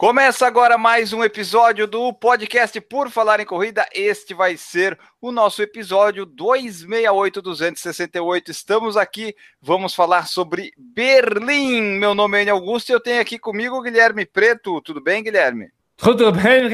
Começa agora mais um episódio do podcast Por Falar em Corrida. Este vai ser o nosso episódio 268-268. Estamos aqui, vamos falar sobre Berlim. Meu nome é Enio Augusto e eu tenho aqui comigo o Guilherme Preto. Tudo bem, Guilherme? Tudo bem,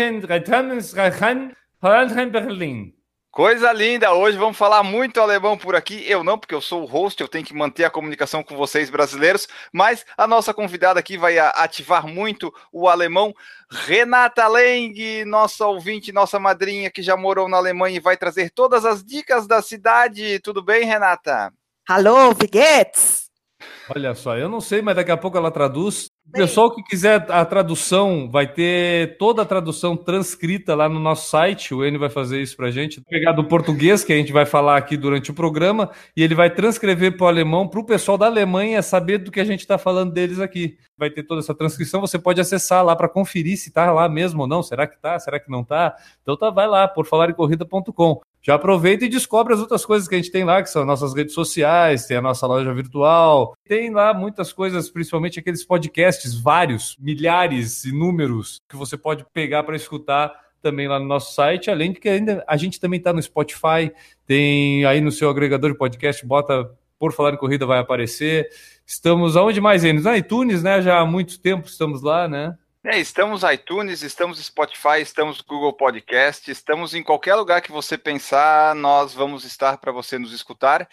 Berlim. Coisa linda! Hoje vamos falar muito alemão por aqui. Eu não, porque eu sou o host, eu tenho que manter a comunicação com vocês brasileiros, mas a nossa convidada aqui vai ativar muito o alemão. Renata Leng, nossa ouvinte, nossa madrinha que já morou na Alemanha e vai trazer todas as dicas da cidade. Tudo bem, Renata? Hallo, wie? Olha só, eu não sei, mas daqui a pouco ela traduz. Pessoal que quiser a tradução, vai ter toda a tradução transcrita lá no nosso site. O Enio vai fazer isso pra gente. Pegar do português, que a gente vai falar aqui durante o programa, e ele vai transcrever para o alemão, para o pessoal da Alemanha saber do que a gente está falando deles aqui. Vai ter toda essa transcrição, você pode acessar lá para conferir se está lá mesmo ou não. Será que está? Será que não está? Então tá, vai lá, por falarecorrida.com já aproveita e descobre as outras coisas que a gente tem lá, que são nossas redes sociais, tem a nossa loja virtual, tem lá muitas coisas, principalmente aqueles podcasts, vários, milhares, inúmeros, que você pode pegar para escutar também lá no nosso site, além de que ainda a gente também está no Spotify, tem aí no seu agregador de podcast, bota por falar em corrida vai aparecer. Estamos aonde mais, Enes? Na iTunes, né? Já há muito tempo estamos lá, né? É, estamos iTunes, estamos Spotify, estamos Google Podcast, estamos em qualquer lugar que você pensar, nós vamos estar para você nos escutar.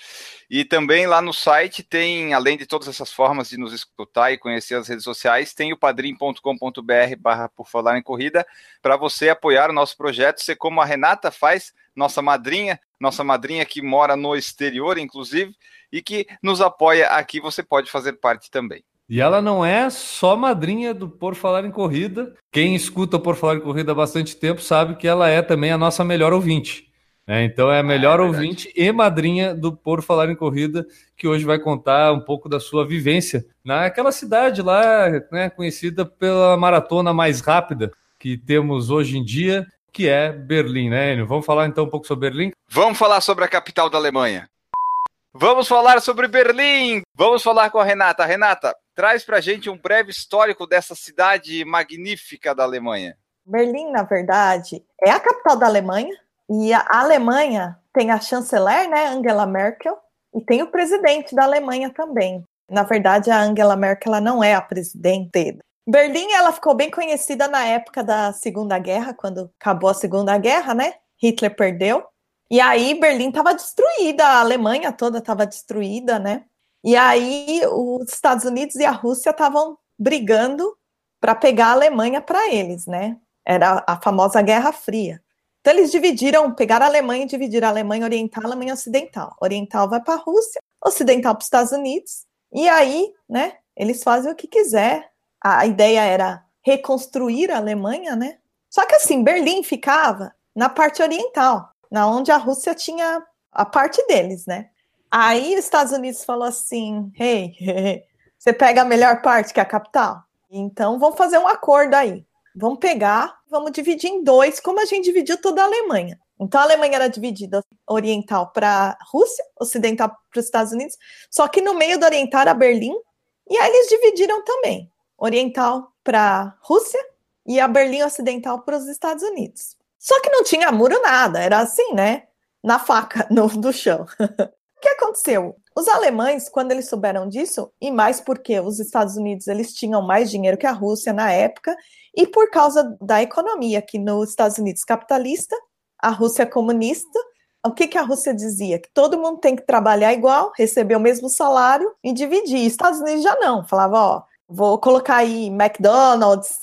E também lá no site tem, além de todas essas formas de nos escutar e conhecer as redes sociais, tem o padrim.com.br barra por falar em corrida, para você apoiar o nosso projeto, ser como a Renata faz, nossa madrinha, nossa madrinha que mora no exterior, inclusive, e que nos apoia aqui, você pode fazer parte também. E ela não é só madrinha do Por Falar em Corrida. Quem escuta Por Falar em Corrida há bastante tempo sabe que ela é também a nossa melhor ouvinte. É, então é a melhor é ouvinte e madrinha do Por Falar em Corrida, que hoje vai contar um pouco da sua vivência naquela cidade lá, né, conhecida pela maratona mais rápida que temos hoje em dia, que é Berlim, né, Enio? Vamos falar então um pouco sobre Berlim? Vamos falar sobre a capital da Alemanha. Vamos falar sobre Berlim. Vamos falar com a Renata. Renata, traz para a gente um breve histórico dessa cidade magnífica da Alemanha. Berlim, na verdade, é a capital da Alemanha e a Alemanha tem a chanceler, né, Angela Merkel, e tem o presidente da Alemanha também. Na verdade, a Angela Merkel não é a presidente. Berlim ela ficou bem conhecida na época da Segunda Guerra, quando acabou a Segunda Guerra, né? Hitler perdeu. E aí Berlim estava destruída, a Alemanha toda estava destruída, né? E aí os Estados Unidos e a Rússia estavam brigando para pegar a Alemanha para eles, né? Era a famosa Guerra Fria. Então eles dividiram, pegaram a Alemanha e dividiram a Alemanha Oriental e a Alemanha Ocidental. Oriental vai para a Rússia, Ocidental para os Estados Unidos. E aí, né? Eles fazem o que quiser. A ideia era reconstruir a Alemanha, né? Só que assim, Berlim ficava na parte oriental, na onde a Rússia tinha a parte deles, né? Aí os Estados Unidos falou assim: hey, você pega a melhor parte, que é a capital. Então vamos fazer um acordo aí. Vamos pegar, vamos dividir em dois, como a gente dividiu toda a Alemanha. Então a Alemanha era dividida oriental para a Rússia, ocidental para os Estados Unidos, só que no meio do oriental era Berlim, e aí eles dividiram também, oriental para a Rússia e a Berlim ocidental para os Estados Unidos. Só que não tinha muro nada, era assim, né? Na faca, no, do chão. que aconteceu? Os alemães, quando eles souberam disso, e mais porque os Estados Unidos eles tinham mais dinheiro que a Rússia na época, e por causa da economia, que nos Estados Unidos capitalista, a Rússia comunista, o que, que a Rússia dizia? Que todo mundo tem que trabalhar igual, receber o mesmo salário e dividir. Estados Unidos já não, falava, ó, vou colocar aí McDonald's,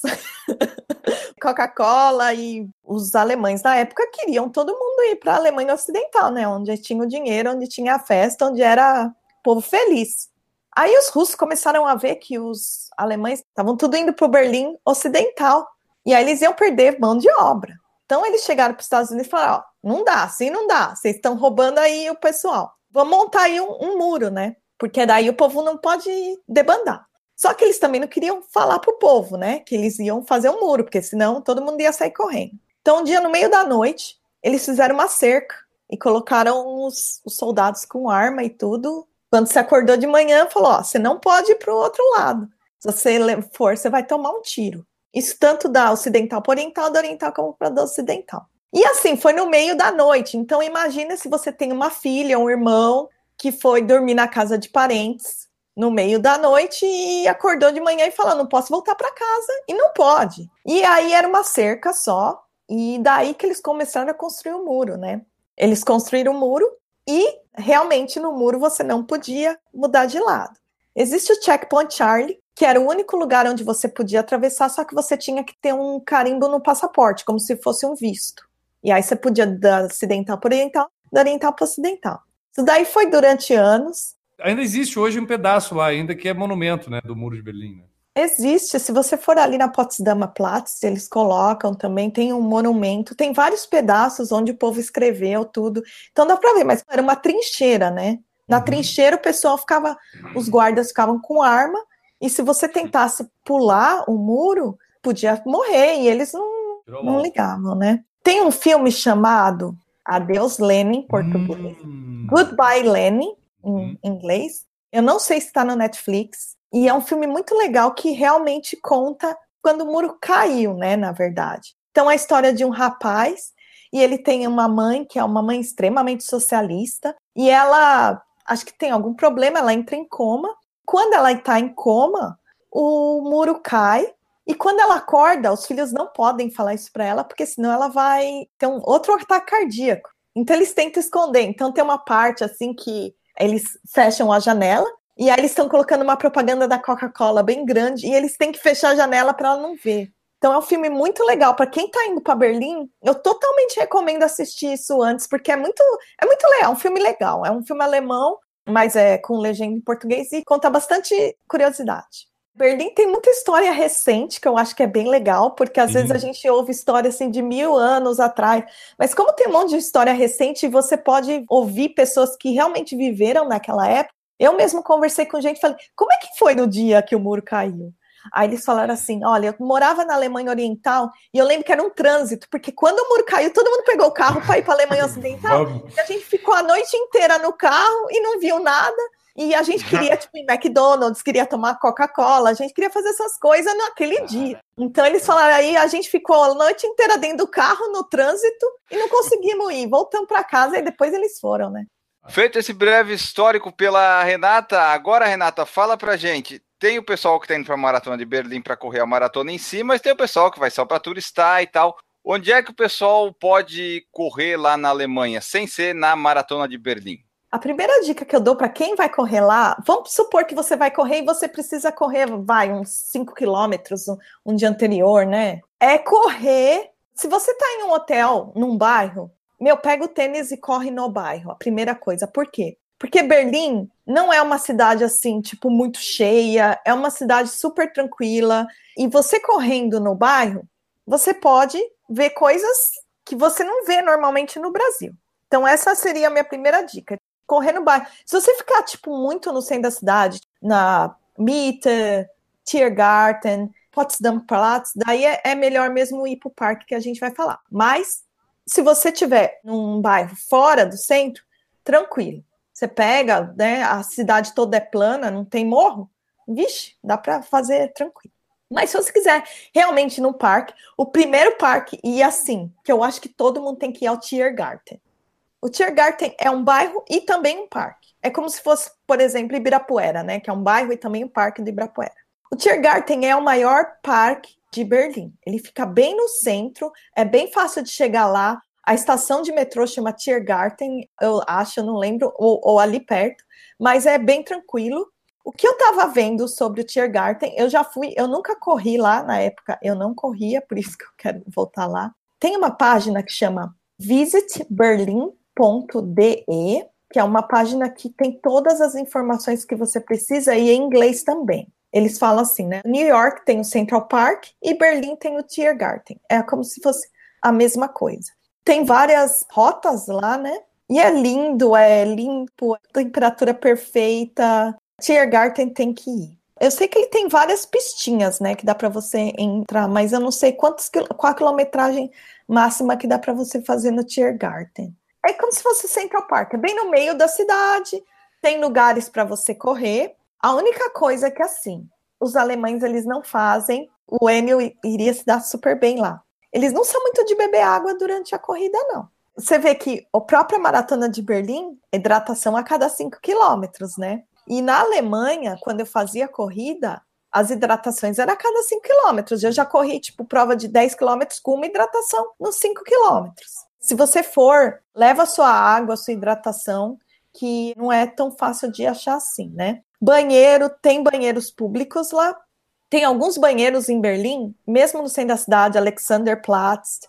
Coca-Cola e os alemães na época queriam todo mundo ir para a Alemanha Ocidental, né? Onde tinha o dinheiro, onde tinha a festa, onde era povo feliz. Aí os russos começaram a ver que os alemães estavam tudo indo para o Berlim Ocidental. E aí eles iam perder mão de obra. Então eles chegaram para os Estados Unidos e falaram: ó, não dá, assim não dá, vocês estão roubando aí o pessoal. Vamos montar aí um, um muro, né? porque daí o povo não pode debandar. Só que eles também não queriam falar para o povo, né? Que eles iam fazer um muro, porque senão todo mundo ia sair correndo. Então, um dia no meio da noite, eles fizeram uma cerca e colocaram os, os soldados com arma e tudo. Quando você acordou de manhã, falou: Ó, você não pode ir para o outro lado. Se você for, você vai tomar um tiro. Isso tanto da ocidental para oriental, da oriental como para da ocidental. E assim, foi no meio da noite. Então, imagina se você tem uma filha, um irmão que foi dormir na casa de parentes no meio da noite e acordou de manhã e falou: não posso voltar para casa. E não pode. E aí era uma cerca só. E daí que eles começaram a construir o um muro, né? Eles construíram o um muro e realmente no muro você não podia mudar de lado. Existe o Checkpoint Charlie, que era o único lugar onde você podia atravessar, só que você tinha que ter um carimbo no passaporte, como se fosse um visto. E aí você podia da ocidental para oriental, da oriental para ocidental. Isso daí foi durante anos. Ainda existe hoje um pedaço lá, ainda que é monumento, né, do Muro de Berlim. Né? Existe. Se você for ali na Potsdamer Platz, eles colocam também, tem um monumento, tem vários pedaços onde o povo escreveu tudo. Então dá para ver, mas era uma trincheira, né? Na uhum. trincheira o pessoal ficava, os guardas ficavam com arma, e se você tentasse pular o muro, podia morrer, e eles não, não ligavam, né? Tem um filme chamado Adeus Lenin, em português. Hum. Goodbye Lenin, em hum. inglês. Eu não sei se está no Netflix. E é um filme muito legal que realmente conta quando o muro caiu, né? Na verdade. Então, a história de um rapaz e ele tem uma mãe que é uma mãe extremamente socialista e ela acho que tem algum problema, ela entra em coma. Quando ela está em coma, o muro cai e quando ela acorda, os filhos não podem falar isso para ela, porque senão ela vai ter um outro ataque cardíaco. Então eles tentam esconder. Então tem uma parte assim que eles fecham a janela e aí eles estão colocando uma propaganda da Coca-Cola bem grande e eles têm que fechar a janela para ela não ver. Então é um filme muito legal para quem está indo para Berlim. Eu totalmente recomendo assistir isso antes porque é muito é muito legal, é um filme legal. É um filme alemão, mas é com legenda em português e conta bastante curiosidade. Berlim tem muita história recente que eu acho que é bem legal, porque às Sim. vezes a gente ouve história assim de mil anos atrás, mas como tem um monte de história recente, você pode ouvir pessoas que realmente viveram naquela época. Eu mesmo conversei com gente e falei: como é que foi no dia que o muro caiu? Aí eles falaram assim: olha, eu morava na Alemanha Oriental e eu lembro que era um trânsito, porque quando o muro caiu, todo mundo pegou o carro para ir para a Alemanha Ocidental. e a gente ficou a noite inteira no carro e não viu nada. E a gente queria, tipo, ir McDonald's, queria tomar Coca-Cola, a gente queria fazer essas coisas naquele dia. Então eles falaram aí, a gente ficou a noite inteira dentro do carro, no trânsito, e não conseguimos ir. Voltamos para casa e depois eles foram, né? Feito esse breve histórico pela Renata, agora, Renata, fala pra gente. Tem o pessoal que tá indo pra Maratona de Berlim para correr a maratona em si, mas tem o pessoal que vai só para turistar e tal. Onde é que o pessoal pode correr lá na Alemanha, sem ser na Maratona de Berlim? A primeira dica que eu dou para quem vai correr lá, vamos supor que você vai correr e você precisa correr, vai, uns 5 quilômetros um, um dia anterior, né? É correr. Se você está em um hotel, num bairro, meu, pega o tênis e corre no bairro. A primeira coisa. Por quê? Porque Berlim não é uma cidade assim, tipo, muito cheia, é uma cidade super tranquila. E você correndo no bairro, você pode ver coisas que você não vê normalmente no Brasil. Então, essa seria a minha primeira dica correr no bairro. Se você ficar, tipo, muito no centro da cidade, na Mitte, Tiergarten, Potsdam Platz, daí é, é melhor mesmo ir para o parque que a gente vai falar. Mas, se você tiver num bairro fora do centro, tranquilo. Você pega, né, a cidade toda é plana, não tem morro, vixe, dá para fazer tranquilo. Mas se você quiser realmente no parque, o primeiro parque, e assim, que eu acho que todo mundo tem que ir ao Tiergarten. O Tiergarten é um bairro e também um parque. É como se fosse, por exemplo, Ibirapuera, né? Que é um bairro e também um parque de Ibirapuera. O Tiergarten é o maior parque de Berlim. Ele fica bem no centro, é bem fácil de chegar lá. A estação de metrô chama Tiergarten, eu acho, eu não lembro, ou, ou ali perto, mas é bem tranquilo. O que eu estava vendo sobre o Tiergarten, eu já fui, eu nunca corri lá na época, eu não corria, por isso que eu quero voltar lá. Tem uma página que chama Visit Berlin www.de, que é uma página que tem todas as informações que você precisa e em inglês também. Eles falam assim, né? New York tem o Central Park e Berlim tem o Tiergarten. É como se fosse a mesma coisa. Tem várias rotas lá, né? E é lindo, é limpo, temperatura perfeita. Tiergarten tem que ir. Eu sei que ele tem várias pistinhas, né, que dá para você entrar, mas eu não sei quantos, qual a quilometragem máxima que dá para você fazer no Tiergarten. É como se fosse Central Park, bem no meio da cidade, tem lugares para você correr. A única coisa é que assim, os alemães eles não fazem, o Enio iria se dar super bem lá. Eles não são muito de beber água durante a corrida, não. Você vê que a própria maratona de Berlim, hidratação a cada 5 quilômetros, né? E na Alemanha, quando eu fazia corrida, as hidratações eram a cada 5 quilômetros. Eu já corri, tipo, prova de 10 quilômetros com uma hidratação nos 5 quilômetros. Se você for, leva sua água, sua hidratação, que não é tão fácil de achar assim, né? Banheiro, tem banheiros públicos lá. Tem alguns banheiros em Berlim, mesmo no centro da cidade, Alexanderplatz,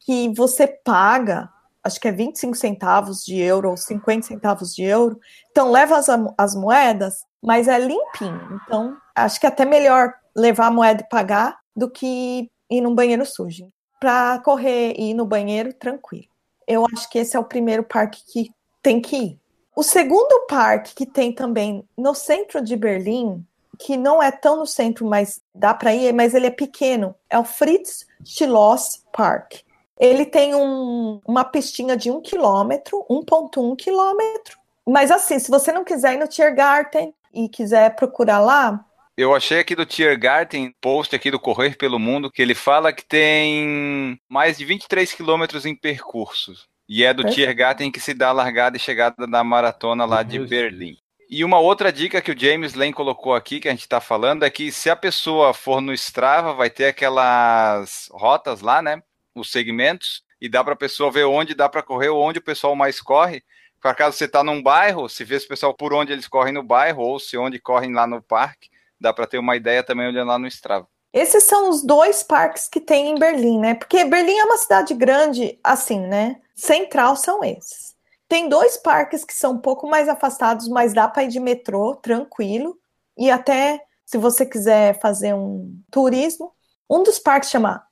que você paga acho que é 25 centavos de euro ou 50 centavos de euro. Então, leva as, as moedas, mas é limpinho. Então, acho que é até melhor levar a moeda e pagar do que ir num banheiro sujo. Para correr e ir no banheiro, tranquilo. Eu acho que esse é o primeiro parque que tem que ir. O segundo parque que tem também no centro de Berlim, que não é tão no centro, mas dá para ir, mas ele é pequeno, é o Fritz Schloss Park. Ele tem um, uma pistinha de um quilômetro, 1,1 quilômetro. Mas assim, se você não quiser ir no Tiergarten e quiser procurar lá, eu achei aqui do Tiergarten, post aqui do Correr pelo Mundo, que ele fala que tem mais de 23 quilômetros em percurso. E é do Perfeito. Tiergarten que se dá a largada e chegada da maratona lá de Berlim. E uma outra dica que o James Lane colocou aqui, que a gente está falando, é que se a pessoa for no Strava, vai ter aquelas rotas lá, né? os segmentos e dá para a pessoa ver onde dá para correr, onde o pessoal mais corre. Por acaso você está num bairro, se vê esse pessoal por onde eles correm no bairro ou se onde correm lá no parque, dá para ter uma ideia também olhando lá no Strava. Esses são os dois parques que tem em Berlim, né? Porque Berlim é uma cidade grande, assim, né? Central são esses. Tem dois parques que são um pouco mais afastados, mas dá para ir de metrô tranquilo. E até se você quiser fazer um turismo, um dos parques chama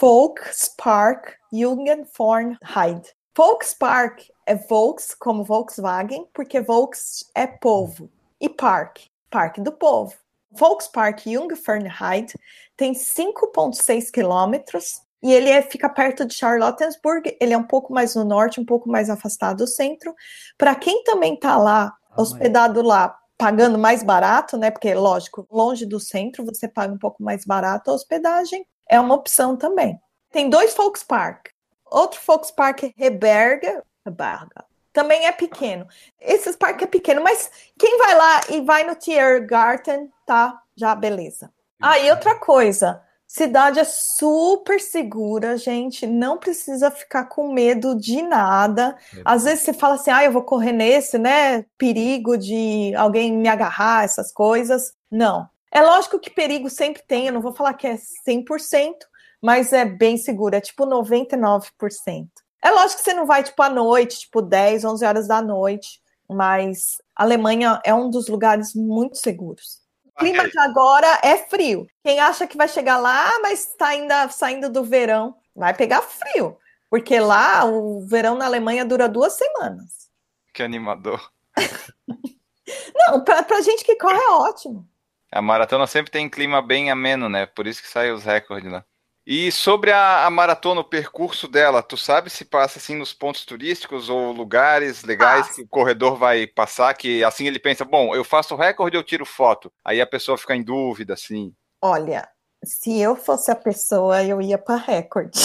Volkspark Jugendfornheit. Volkspark é Volks, como Volkswagen, porque Volks é povo. E Park, Parque do Povo. Volkspark Jungfernheit tem 5,6 quilômetros e ele é, fica perto de Charlottenburg. Ele é um pouco mais no norte, um pouco mais afastado do centro. Para quem também está lá, hospedado lá, pagando mais barato, né? Porque, lógico, longe do centro, você paga um pouco mais barato a hospedagem é uma opção também. Tem dois Volkspark. Outro Volkspark Reberga, Reberga também é pequeno. Esses parques é pequeno, mas quem vai lá e vai no Tiergarten, tá? Já beleza. Ah, e outra coisa, cidade é super segura, gente, não precisa ficar com medo de nada. Às vezes você fala assim: "Ah, eu vou correr nesse, né? Perigo de alguém me agarrar, essas coisas". Não. É lógico que perigo sempre tem, eu não vou falar que é 100%, mas é bem seguro, é tipo 99%. É lógico que você não vai tipo à noite, tipo 10, 11 horas da noite, mas a Alemanha é um dos lugares muito seguros. O clima de agora é frio. Quem acha que vai chegar lá, mas está ainda saindo do verão, vai pegar frio. Porque lá o verão na Alemanha dura duas semanas. Que animador. não, para pra gente que corre é ótimo. A maratona sempre tem clima bem ameno, né? Por isso que saem os recordes lá. E sobre a, a, maratona, o percurso dela, tu sabe se passa assim nos pontos turísticos ou lugares legais que o corredor vai passar, que assim ele pensa, bom, eu faço o recorde, eu tiro foto. Aí a pessoa fica em dúvida, assim. Olha, se eu fosse a pessoa, eu ia para recorde.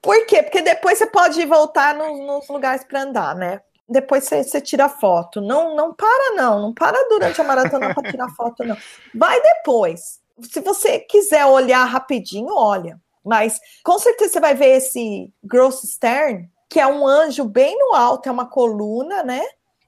Por quê? Porque depois você pode voltar no, nos lugares para andar, né? depois você, você, tira foto. Não, não para, não. Não para durante a maratona para tirar foto, não. Vai depois. Se você quiser olhar rapidinho, olha. Mas com certeza você vai ver esse Gross Stern, que é um anjo bem no alto, é uma coluna, né?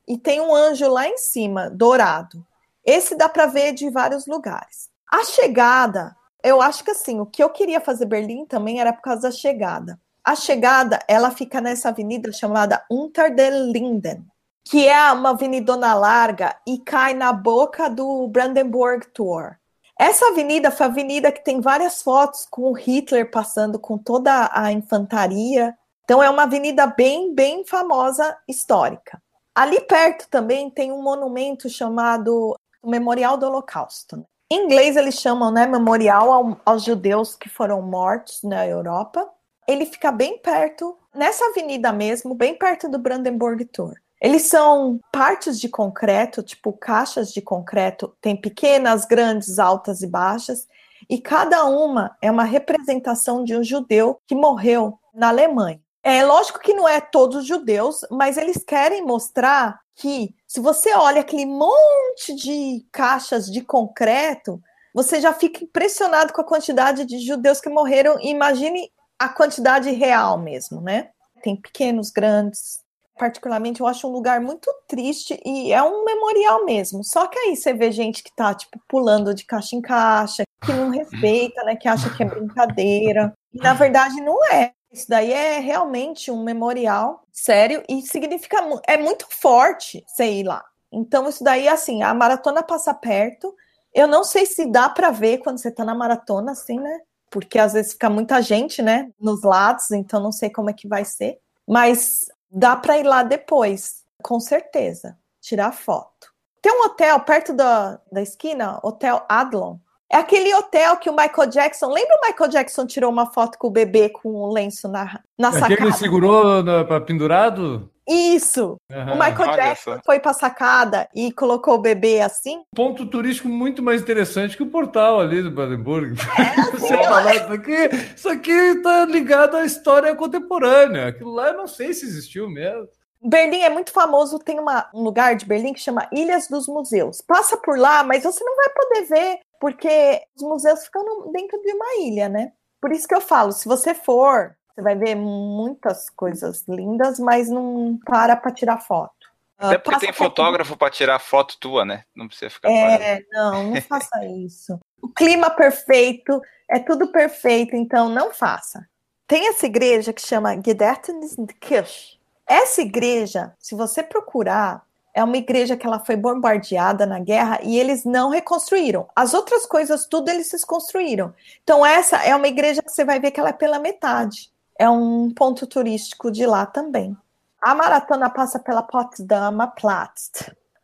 E tem um anjo lá em cima, dourado. Esse dá para ver de vários lugares. A chegada, eu acho que assim, o que eu queria fazer Berlim também era por causa da chegada. A chegada, ela fica nessa avenida chamada Unter den Linden, que é uma avenidona larga e cai na boca do Brandenburg Tor. Essa avenida foi a avenida que tem várias fotos com Hitler passando com toda a infantaria. Então é uma avenida bem, bem famosa histórica. Ali perto também tem um monumento chamado Memorial do Holocausto. Em inglês eles chamam, né, Memorial ao, aos judeus que foram mortos na Europa. Ele fica bem perto, nessa avenida mesmo, bem perto do Brandenburg Tor. Eles são partes de concreto, tipo caixas de concreto, tem pequenas, grandes, altas e baixas, e cada uma é uma representação de um judeu que morreu na Alemanha. É lógico que não é todos os judeus, mas eles querem mostrar que se você olha aquele monte de caixas de concreto, você já fica impressionado com a quantidade de judeus que morreram. imagine a quantidade real mesmo, né? Tem pequenos, grandes. Particularmente, eu acho um lugar muito triste e é um memorial mesmo. Só que aí você vê gente que tá, tipo, pulando de caixa em caixa, que não respeita, né? Que acha que é brincadeira. E na verdade não é. Isso daí é realmente um memorial sério e significa é muito forte sei lá. Então isso daí assim, a maratona passa perto. Eu não sei se dá para ver quando você tá na maratona assim, né? Porque às vezes fica muita gente, né, nos lados, então não sei como é que vai ser, mas dá para ir lá depois, com certeza, tirar foto. Tem um hotel perto da, da esquina, Hotel Adlon, é aquele hotel que o Michael Jackson. Lembra o Michael Jackson tirou uma foto com o bebê com o lenço na, na sacada? Aquele que segurou para pendurado? Isso! Uhum. O Michael Olha Jackson essa. foi pra sacada e colocou o bebê assim. Ponto turístico muito mais interessante que o portal ali do Brandenburg. É, Você falar isso aqui, isso aqui tá ligado à história contemporânea. Aquilo lá eu não sei se existiu mesmo. Berlim é muito famoso, tem uma, um lugar de Berlim que chama Ilhas dos Museus. Passa por lá, mas você não vai poder ver porque os museus ficam dentro de uma ilha, né? Por isso que eu falo, se você for, você vai ver muitas coisas lindas, mas não para para tirar foto. Até porque tem fotógrafo para tirar foto tua, né? Não precisa ficar. É, não, não faça isso. O clima perfeito, é tudo perfeito, então não faça. Tem essa igreja que chama Gedächtniskirche. Essa igreja, se você procurar, é uma igreja que ela foi bombardeada na guerra e eles não reconstruíram. As outras coisas, tudo eles construíram. Então, essa é uma igreja que você vai ver que ela é pela metade. É um ponto turístico de lá também. A maratona passa pela Potsdamer Platz.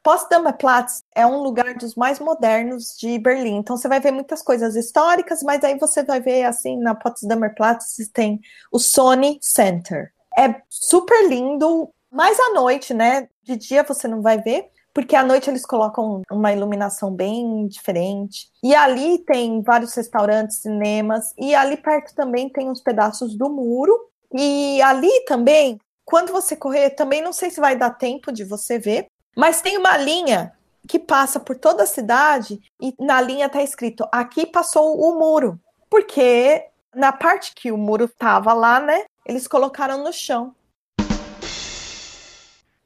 Potsdamer Platz é um lugar dos mais modernos de Berlim. Então você vai ver muitas coisas históricas, mas aí você vai ver assim na Potsdamer Platz tem o Sony Center. É super lindo, mas à noite, né? De dia você não vai ver, porque à noite eles colocam uma iluminação bem diferente. E ali tem vários restaurantes, cinemas, e ali perto também tem uns pedaços do muro. E ali também, quando você correr, também não sei se vai dar tempo de você ver, mas tem uma linha que passa por toda a cidade e na linha tá escrito: aqui passou o muro. Porque na parte que o muro tava lá, né, eles colocaram no chão.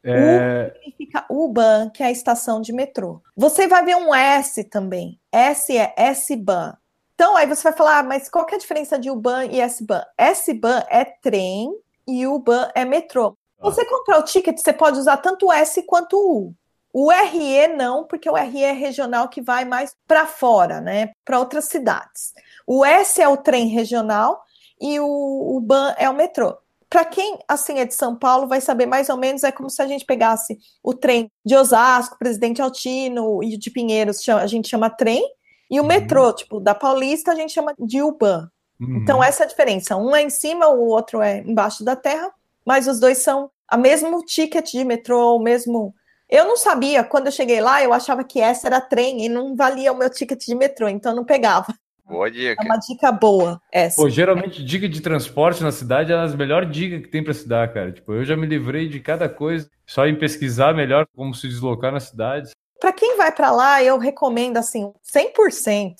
É... U significa U-Bahn, que é a estação de metrô. Você vai ver um S também. S é S-Bahn. Então, aí você vai falar, ah, mas qual que é a diferença de U-Bahn e S-Bahn? S-Bahn é trem e U-Bahn é metrô. Ah. Você comprar o ticket, você pode usar tanto o S quanto o U. O RE não, porque o RE é regional que vai mais para fora, né? Para outras cidades. O S é o trem regional e o, o BAN é o metrô para quem assim é de São Paulo vai saber mais ou menos é como se a gente pegasse o trem de Osasco, Presidente Altino e de Pinheiros, a gente chama trem, e o uhum. metrô, tipo, da Paulista a gente chama de UBAN. Uhum. Então essa é a diferença. Um é em cima, o outro é embaixo da terra, mas os dois são a mesmo ticket de metrô, o mesmo eu não sabia, quando eu cheguei lá, eu achava que essa era trem e não valia o meu ticket de metrô, então eu não pegava. Boa dica. É uma dica boa essa. Pô, geralmente, dica de transporte na cidade é as melhores dicas que tem para se dar, cara. Tipo, eu já me livrei de cada coisa, só em pesquisar melhor como se deslocar na cidade. Para quem vai para lá, eu recomendo, assim, 100%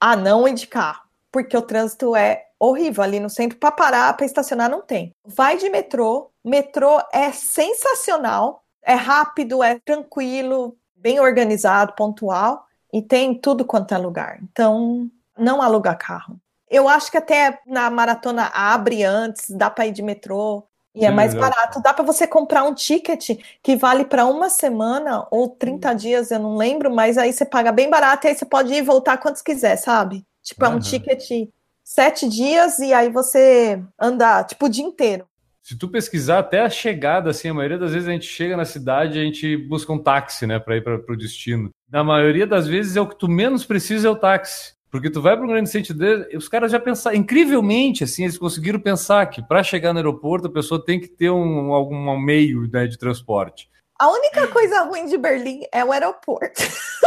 a não carro, porque o trânsito é horrível ali no centro. Para parar, para estacionar, não tem. Vai de metrô. Metrô é sensacional, é rápido, é tranquilo, bem organizado, pontual e tem tudo quanto é lugar. Então, não alugar carro. Eu acho que até na maratona abre antes, dá para ir de metrô e é mais barato. Dá para você comprar um ticket que vale para uma semana ou 30 dias, eu não lembro, mas aí você paga bem barato e aí você pode ir e voltar quantos quiser, sabe? Tipo, uhum. é um ticket sete dias e aí você anda tipo o dia inteiro. Se tu pesquisar até a chegada, assim, a maioria das vezes a gente chega na cidade a gente busca um táxi, né, para ir para o destino. Na maioria das vezes é o que tu menos precisa é o táxi. Porque tu vai para um grande centro dele, os caras já pensaram, incrivelmente, assim, eles conseguiram pensar que para chegar no aeroporto a pessoa tem que ter um, algum meio né, de transporte. A única coisa ruim de Berlim é o aeroporto.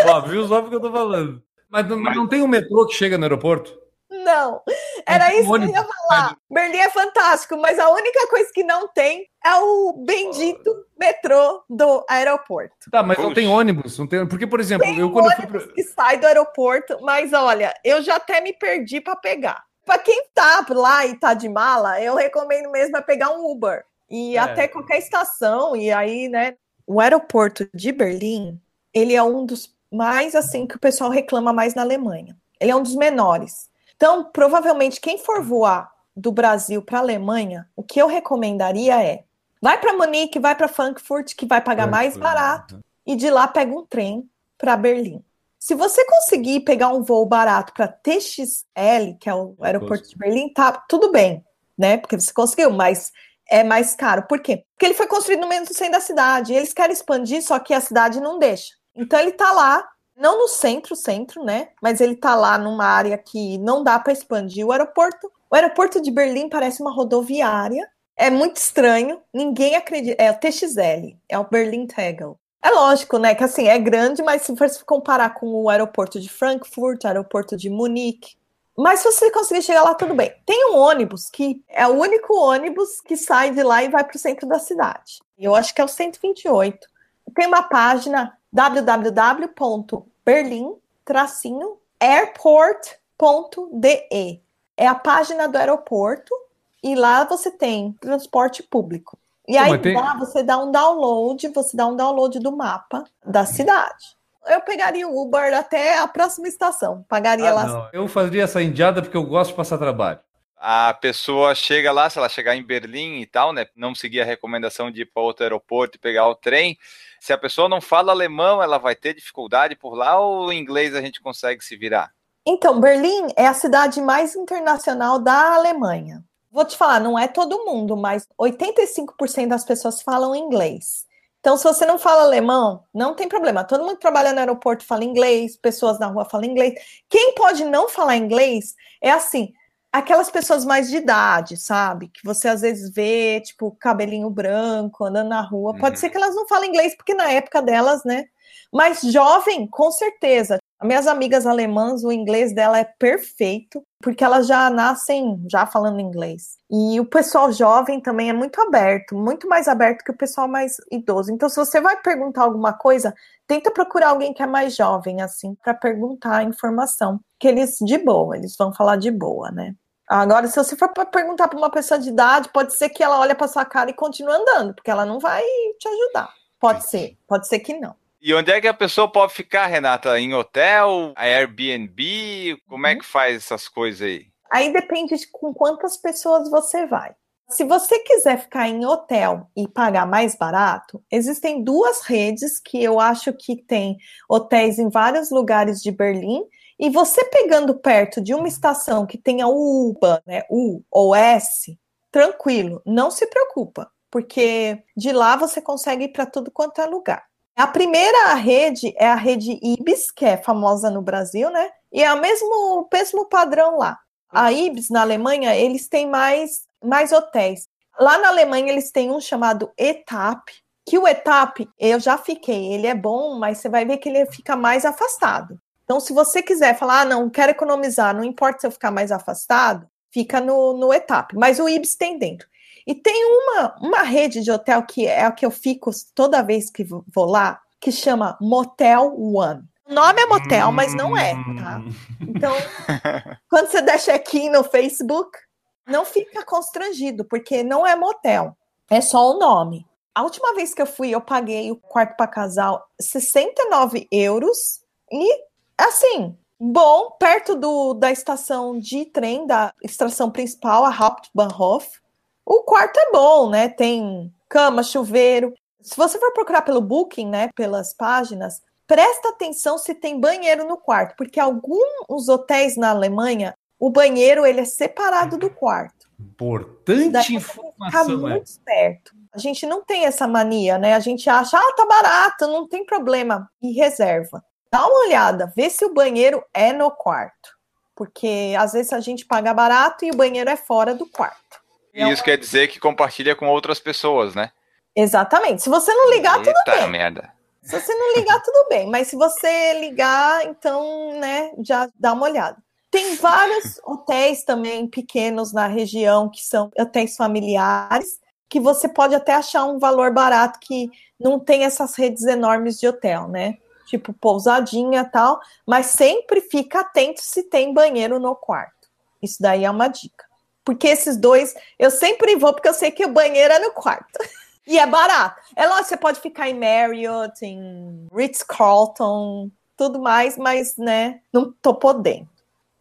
Ó, viu só o que eu tô falando. Mas não, mas não tem um metrô que chega no aeroporto? Não, era isso que eu ia falar. Berlim é fantástico, mas a única coisa que não tem é o bendito metrô do aeroporto. Tá, mas não tem ônibus, não tem. Porque, por exemplo, Tem eu quando eu ônibus fui pra... que sai do aeroporto, mas olha, eu já até me perdi para pegar. Para quem tá lá e tá de mala, eu recomendo mesmo é pegar um Uber e É. até qualquer estação e aí, né? O aeroporto de Berlim, ele é um dos mais assim que o pessoal reclama mais na Alemanha. Ele é um dos menores. Então, provavelmente quem for voar do Brasil para a Alemanha, o que eu recomendaria é vai para Munique, vai para Frankfurt, que vai pagar mais barato e de lá pega um trem para Berlim. Se você conseguir pegar um voo barato para TXL, que é o aeroporto de Berlim, tá tudo bem, né? Porque você conseguiu, mas é mais caro. Por quê? Porque ele foi construído no meio do centro da cidade. Eles querem expandir, só que a cidade não deixa. Então ele tá lá, não no centro, centro, né? Mas ele tá lá numa área que não dá para expandir o aeroporto. O aeroporto de Berlim parece uma rodoviária. É muito estranho, ninguém acredita. É o TXL, é o Berlin Tegel. É lógico, né? Que assim, é grande, mas se você comparar com o aeroporto de Frankfurt, aeroporto de Munique. Mas se você conseguir chegar lá, tudo bem. Tem um ônibus que é o único ônibus que sai de lá e vai para o centro da cidade. Eu acho que é o 128. Tem uma página www.berlin-airport.de. É a página do aeroporto e lá você tem transporte público. E aí tem- lá você dá um download, você dá um download do mapa da cidade. Eu pegaria o Uber até a próxima estação, pagaria Ah, lá. não. Eu fazia essa indiada porque eu gosto de passar trabalho. A pessoa chega lá, se ela chegar em Berlim e tal, né? Não seguir a recomendação de ir para outro aeroporto e pegar o trem. Se a pessoa não fala alemão, ela vai ter dificuldade por lá ou inglês a gente consegue se virar? Então, Berlim é a cidade mais internacional da Alemanha. Vou te falar, não é todo mundo, mas 85% das pessoas falam inglês. Então, se você não fala alemão, não tem problema. Todo mundo que trabalha no aeroporto fala inglês, pessoas na rua falam inglês. Quem pode não falar inglês é assim, aquelas pessoas mais de idade, sabe? Que você às vezes vê, tipo, cabelinho branco, andando na rua. Pode Uhum. ser que elas não falem inglês, porque na época delas, né? Mas jovem, com certeza. Minhas amigas alemãs, o inglês dela é perfeito, porque elas já nascem já falando inglês. E o pessoal jovem também é muito aberto, muito mais aberto que o pessoal mais idoso. Então, se você vai perguntar alguma coisa, tenta procurar alguém que é mais jovem, assim, para perguntar a informação. Que eles, de boa, eles vão falar de boa, né? Agora, se você for perguntar para uma pessoa de idade, pode ser que ela olhe para sua cara e continue andando, porque ela não vai te ajudar. Pode ser, pode ser que não. E onde é que a pessoa pode ficar, Renata? Em hotel, Airbnb? Como é que faz essas coisas aí? Aí depende de com quantas pessoas você vai. Se você quiser ficar em hotel e pagar mais barato, existem duas redes que eu acho que tem hotéis em vários lugares de Berlim. E você pegando perto de uma estação que tenha UBA, né, U ou S, tranquilo, não se preocupa, porque de lá você consegue ir para tudo quanto é lugar. A primeira rede é a rede Ibis, que é famosa no Brasil, né? E é o mesmo, mesmo padrão lá. A Ibis, na Alemanha, eles têm mais, mais hotéis. Lá na Alemanha, eles têm um chamado Etap, que o Etap, eu já fiquei, ele é bom, mas você vai ver que ele fica mais afastado. Então, se você quiser falar, ah, não, quero economizar, não importa se eu ficar mais afastado, fica no, no Etap. Mas o Ibis tem dentro. E tem uma, uma rede de hotel que é a que eu fico toda vez que vou lá, que chama Motel One. O nome é motel, mas não é, tá? Então, quando você der check-in no Facebook, não fica constrangido, porque não é motel, é só o nome. A última vez que eu fui, eu paguei o quarto para casal 69 euros e, assim, bom, perto do, da estação de trem, da estação principal, a Hauptbahnhof. O quarto é bom, né? Tem cama, chuveiro. Se você for procurar pelo Booking, né, pelas páginas, presta atenção se tem banheiro no quarto, porque alguns hotéis na Alemanha, o banheiro ele é separado do quarto. Importante Daí informação, Ficar é. muito esperto. A gente não tem essa mania, né? A gente acha, ah, tá barato, não tem problema. E reserva. Dá uma olhada, vê se o banheiro é no quarto. Porque às vezes a gente paga barato e o banheiro é fora do quarto. E isso quer dizer que compartilha com outras pessoas, né? Exatamente. Se você não ligar, tudo Eita bem. merda. Se você não ligar, tudo bem. Mas se você ligar, então, né, já dá uma olhada. Tem vários hotéis também pequenos na região que são hotéis familiares, que você pode até achar um valor barato que não tem essas redes enormes de hotel, né? Tipo pousadinha tal, mas sempre fica atento se tem banheiro no quarto. Isso daí é uma dica. Porque esses dois, eu sempre vou, porque eu sei que o banheiro é no quarto. E é barato. É lógico, você pode ficar em Marriott, em Ritz-Carlton, tudo mais, mas, né, não tô podendo.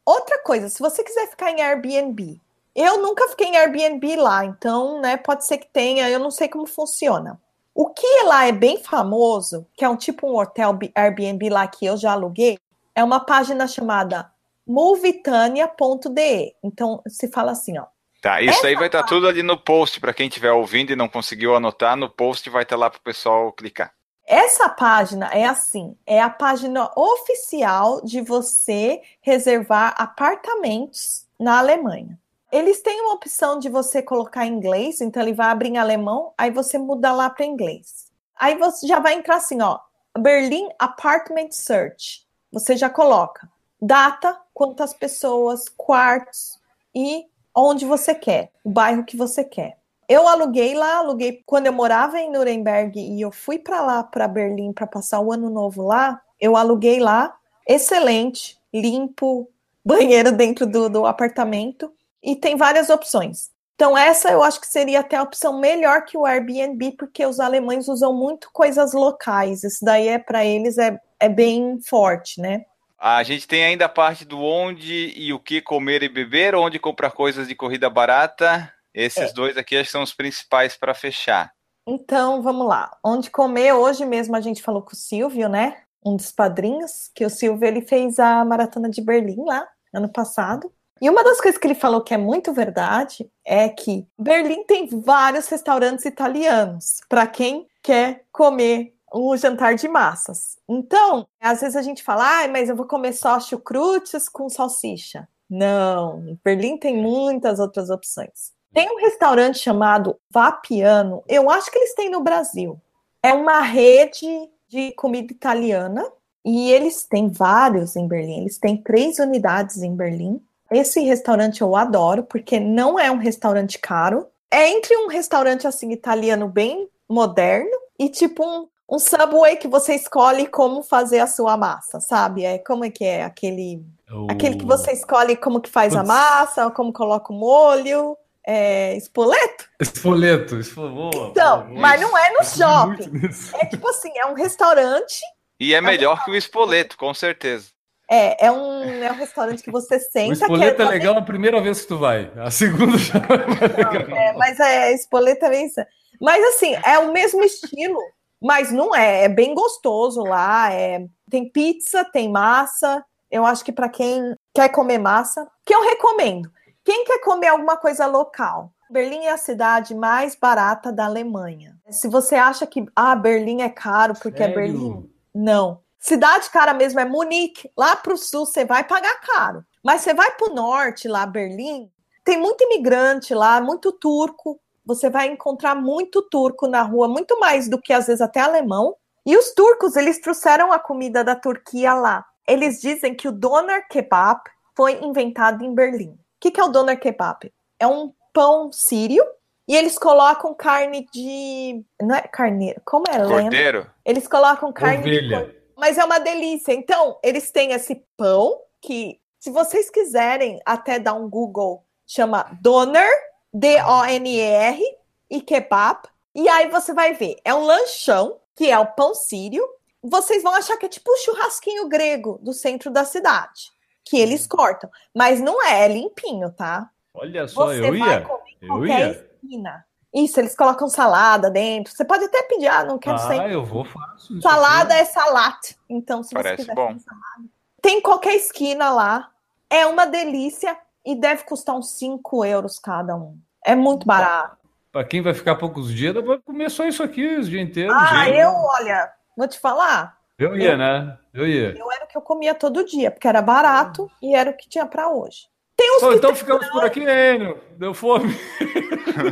Outra coisa, se você quiser ficar em Airbnb, eu nunca fiquei em Airbnb lá, então, né, pode ser que tenha, eu não sei como funciona. O que lá é bem famoso, que é um tipo um hotel Airbnb lá que eu já aluguei, é uma página chamada movitania.de. Então, se fala assim, ó, Tá, isso Essa aí vai estar tudo ali no post para quem estiver ouvindo e não conseguiu anotar, no post vai estar lá para o pessoal clicar. Essa página é assim, é a página oficial de você reservar apartamentos na Alemanha. Eles têm uma opção de você colocar em inglês, então ele vai abrir em alemão, aí você muda lá para inglês. Aí você já vai entrar assim, ó, Berlin Apartment Search. Você já coloca data, quantas pessoas, quartos e onde você quer, o bairro que você quer. Eu aluguei lá, aluguei quando eu morava em Nuremberg e eu fui para lá, para Berlim, para passar o ano novo lá. Eu aluguei lá, excelente, limpo, banheiro dentro do, do apartamento e tem várias opções. Então, essa eu acho que seria até a opção melhor que o Airbnb, porque os alemães usam muito coisas locais. Isso daí é para eles é, é bem forte, né? A gente tem ainda a parte do onde e o que comer e beber, onde comprar coisas de corrida barata. Esses É. dois aqui acho que são os principais para fechar. Então, vamos lá. Onde comer, hoje mesmo a gente falou com o Silvio, né? Um dos padrinhos, que o Silvio ele fez a maratona de Berlim lá, ano passado. E uma das coisas que ele falou que é muito verdade é que Berlim tem vários restaurantes italianos para quem quer comer um jantar de massas. Então, às vezes a gente fala, ah, mas eu vou comer só chucrutes com salsicha. Não, Berlim tem muitas outras opções. Tem um restaurante chamado Vapiano, eu acho que eles têm no Brasil. É uma rede de comida italiana e eles têm vários em Berlim. Eles têm três unidades em Berlim. Esse restaurante eu adoro porque não é um restaurante caro. É entre um restaurante assim italiano bem moderno e tipo um, um Subway que você escolhe como fazer a sua massa, sabe? É como é que é aquele O- aquele que você escolhe como que faz a Putz. massa, como coloca o molho, é, espoleto. Espoleto, espo- boa, Então, boa, mas não é no shopping. É tipo assim, é um restaurante, E é melhor que o espoleto, com certeza. É, é um, é um restaurante que você O senta, espoleto quer é legal a primeira vez que tu vai. A segunda já não é. É, mas é espoleta é isso. Mas assim, é o mesmo estilo, mas não é. É bem gostoso lá. É, tem pizza, tem massa. Eu acho que para quem quer comer massa, que eu recomendo. Quem quer comer alguma coisa local? Berlim é a cidade mais barata da Alemanha. Se você acha que ah, Berlim é caro porque é Sério? Berlim, não. Cidade cara mesmo é Munique. Lá para o sul você vai pagar caro. Mas você vai para o norte, lá Berlim, tem muito imigrante lá, muito turco. Você vai encontrar muito turco na rua, muito mais do que às vezes até alemão. E os turcos, eles trouxeram a comida da Turquia lá. Eles dizem que o doner kebab foi inventado em Berlim. O que, que é o doner kebab? É um pão sírio e eles colocam carne de. Não é carneiro, como é lenda? Cordeiro? Eles colocam carne de Ovelha. cordeiro. Mas é uma delícia. Então, eles têm esse pão que, se vocês quiserem até dar um Google, chama Doner, D-O-N-E-R, e kebab. E aí você vai ver, é um lanchão, que é o pão sírio. Vocês vão achar que é tipo o churrasquinho grego do centro da cidade, que eles cortam. Mas não é, é limpinho, tá? Olha só, Você eu vai ia. Eu qualquer ia. esquina. Isso, eles colocam salada dentro. Você pode até pedir, ah, não quero Ah, sempre eu vou fácil. Salada é salat. Então, se Parece você quiser bom. salada. Tem em qualquer esquina lá. É uma delícia. e deve custar uns 5 euros cada um. É muito barato. Pra quem vai ficar poucos dias, pra comer só isso aqui os dias inteiros. Ah, gente. eu, olha, vou te falar. Eu ia, né? Eu ia. Eu era o que eu comia todo dia, porque era barato e era o que tinha pra hoje. Tem uns que então ficamos por aqui, Enio. Deu fome.